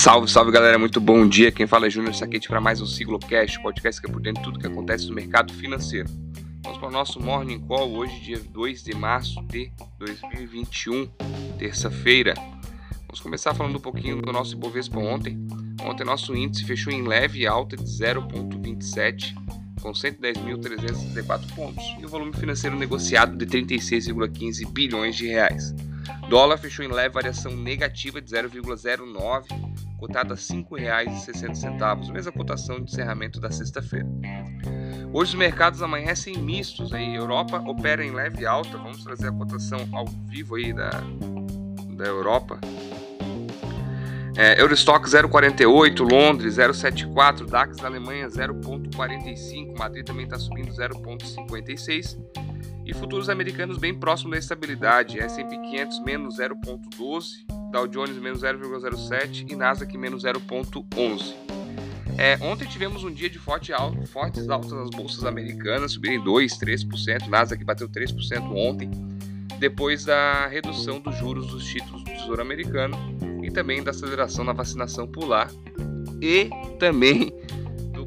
Salve, salve galera, muito bom dia. Quem fala é Júnior Saquete para mais um Siglocast, podcast que é por dentro de tudo que acontece no mercado financeiro. Vamos para o nosso Morning Call hoje, dia 2 de março de 2021, terça-feira. Vamos começar falando um pouquinho do nosso Ibovespa ontem. Ontem nosso índice fechou em leve alta de 0,27 com 110.364 pontos e o volume financeiro negociado de 36,15 bilhões de reais. Dólar fechou em leve variação negativa de 0,09, cotada a R$ 5,60, mesma cotação de encerramento da sexta-feira. Hoje os mercados amanhecem mistos, aí Europa opera em leve alta, vamos trazer a cotação ao vivo aí da, da Europa. É, Eurostock 0,48, Londres 0,74, DAX da Alemanha 0,45, Madrid também está subindo 0,56 e futuros americanos bem próximos da estabilidade, S&P 500 menos 0,12, Dow Jones menos 0,07 e Nasdaq menos 0,11. É, ontem tivemos um dia de forte alto, fortes altas nas bolsas americanas, subiram 2, 3%, Nasdaq bateu 3% ontem, depois da redução dos juros dos títulos do Tesouro Americano e também da aceleração na vacinação pular e também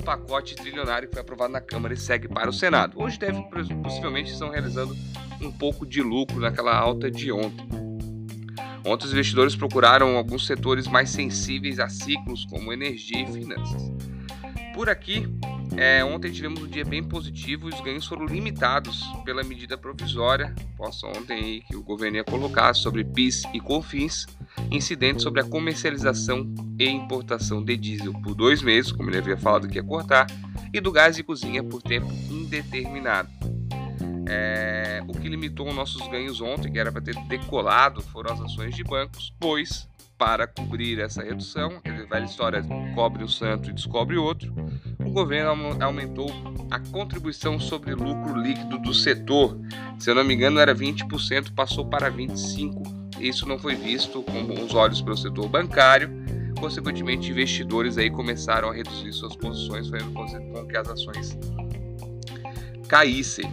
pacote trilionário que foi aprovado na Câmara e segue para o Senado. Hoje deve possivelmente estão realizando um pouco de lucro naquela alta de ontem. Ontem os investidores procuraram alguns setores mais sensíveis a ciclos como energia e finanças. Por aqui, é, ontem tivemos um dia bem positivo e os ganhos foram limitados pela medida provisória, posso ontem que o governo ia colocar sobre PIS e COFINS, incidente sobre a comercialização e importação de diesel por dois meses, como ele havia falado que ia cortar, e do gás de cozinha por tempo indeterminado. É, o que limitou nossos ganhos ontem, que era para ter decolado, foram as ações de bancos, pois para cobrir essa redução, dizer, velha história, cobre o santo e descobre outro, o governo aumentou a contribuição sobre lucro líquido do setor. Se eu não me engano, era 20%, passou para 25%. Isso não foi visto com bons olhos pelo setor bancário. Consequentemente, investidores aí começaram a reduzir suas posições, fazendo com que as ações caíssem.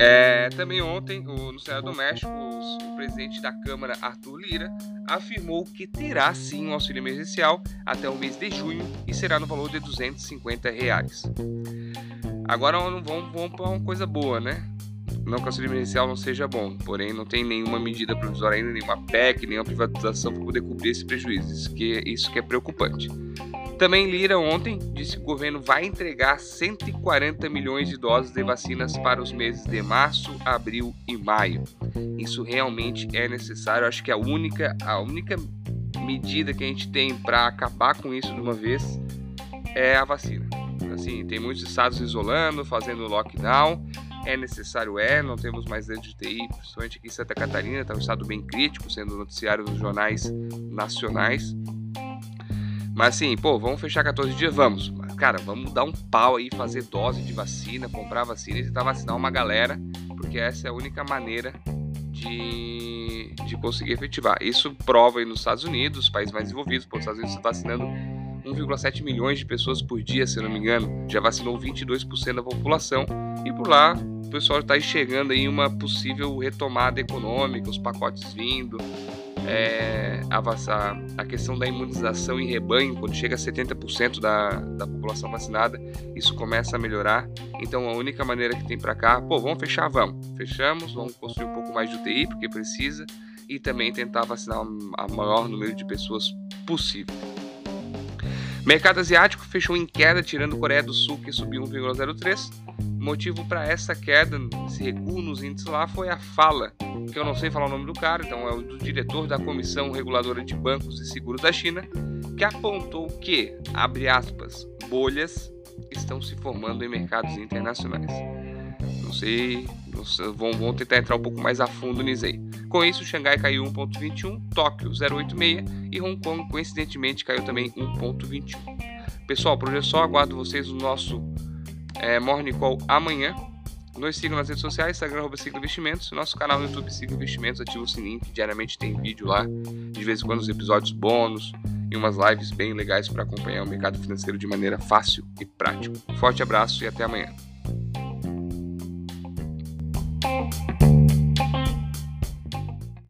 É, também ontem, o, no Senado do México, o, o presidente da Câmara, Arthur Lira, afirmou que terá sim um auxílio emergencial até o mês de junho e será no valor de 250 reais. Agora vamos, vamos para uma coisa boa, né? Não que o auxílio emergencial não seja bom, porém não tem nenhuma medida provisória ainda, nenhuma PEC, nenhuma privatização para poder cobrir esse prejuízo. Isso que, isso que é preocupante. Também Lira ontem disse que o governo vai entregar 140 milhões de doses de vacinas para os meses de março, abril e maio. Isso realmente é necessário. Acho que a única, a única medida que a gente tem para acabar com isso de uma vez é a vacina. Assim, tem muitos estados isolando, fazendo lockdown é necessário, é, não temos mais leite de TI, principalmente aqui em Santa Catarina, está um estado bem crítico, sendo noticiário nos jornais nacionais. Mas assim, pô, vamos fechar 14 dias? Vamos. Mas, cara, vamos dar um pau aí, fazer dose de vacina, comprar vacina e tentar vacinar uma galera, porque essa é a única maneira de, de conseguir efetivar. Isso prova aí nos Estados Unidos, os países mais desenvolvidos, pô, os Estados Unidos estão vacinando 1,7 milhões de pessoas por dia, se não me engano, já vacinou 22% da população e por lá o pessoal está enxergando aí uma possível retomada econômica, os pacotes vindo, é, avançar a questão da imunização em rebanho, quando chega a 70% da, da população vacinada, isso começa a melhorar. Então a única maneira que tem para cá, pô, vamos fechar, vamos. Fechamos, vamos construir um pouco mais de UTI, porque precisa, e também tentar vacinar o maior número de pessoas possível. Mercado asiático fechou em queda, tirando Coreia do Sul, que subiu 1,03. O motivo para essa queda, esse recuo nos índices lá, foi a fala, que eu não sei falar o nome do cara, então é o do diretor da Comissão Reguladora de Bancos e Seguros da China, que apontou que, abre aspas, bolhas estão se formando em mercados internacionais. Não sei, vão tentar entrar um pouco mais a fundo nisso aí. Com isso, Xangai caiu 1,21, Tóquio 0,86 e Hong Kong, coincidentemente, caiu também 1,21. Pessoal, por hoje é só. Aguardo vocês no nosso é, Morning Call amanhã. Nos sigam nas redes sociais, Instagram, arroba Ciclo Investimentos, nosso canal no YouTube Ciclo Investimentos, ativa o sininho que diariamente tem vídeo lá, de vez em quando os episódios bônus e umas lives bem legais para acompanhar o mercado financeiro de maneira fácil e prática. Forte abraço e até amanhã.